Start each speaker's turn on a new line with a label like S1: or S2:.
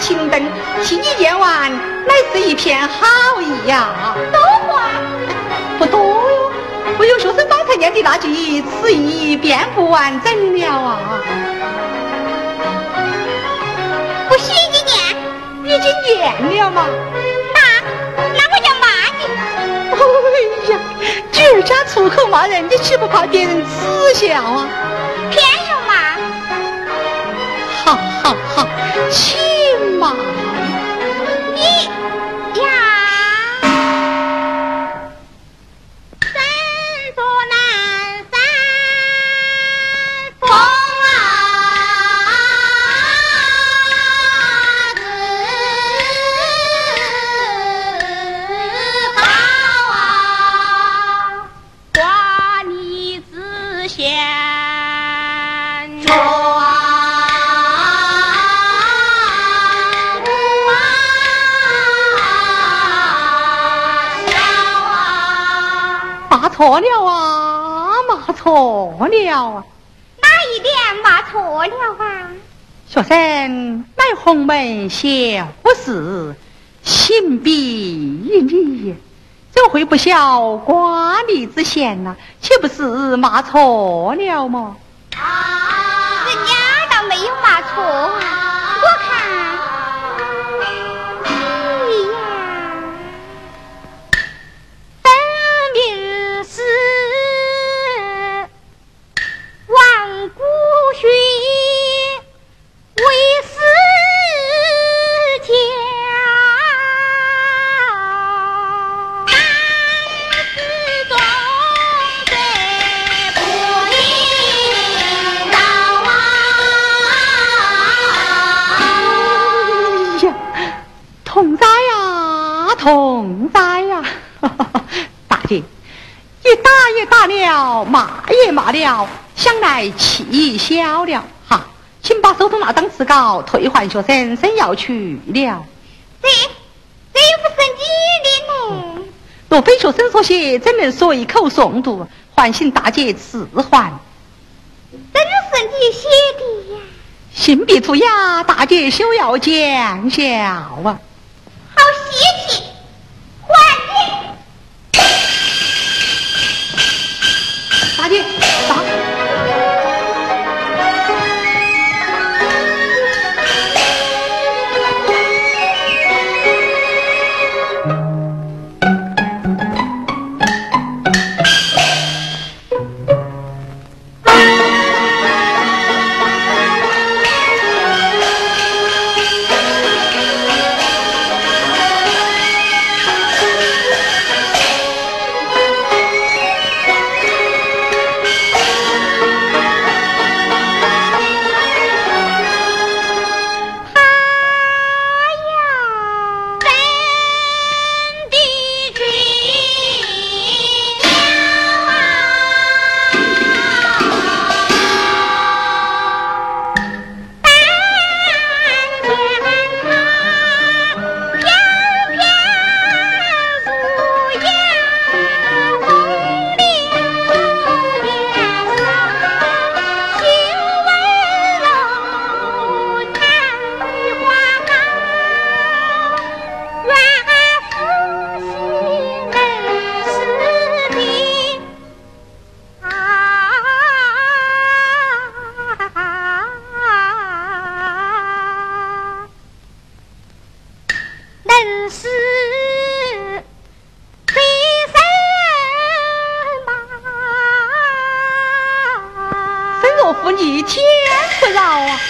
S1: 行灯，替你念完，乃是一片好意呀。
S2: 多话
S1: 不多哟，我有学生刚才念的那句词意便不完整了啊。
S2: 不许你念，
S1: 已经念了嘛。
S2: 那那我就骂你。
S1: 哎呀，女儿家出口骂人，你岂不怕别人耻笑啊？
S2: 偏。
S1: 好好好，请错了啊，骂错了啊！
S2: 哪一点骂错了啊？
S1: 学生乃洪门小事，行必礼，怎会不晓瓜梨之嫌呢？岂不是骂错了吗？
S2: 啊，人家倒没有骂错啊。
S1: 痛哉呀！同在呀 大姐，你打也打了，骂也骂了，想来气消了。哈，请把手头那张纸稿退还学生，生要去了。
S2: 这这又不是你的呢。
S1: 若非学生所写，怎能随口诵读？唤醒大姐赐还。
S2: 真是你写的呀？
S1: 信笔涂鸦，大姐休要见笑啊！一天不饶啊！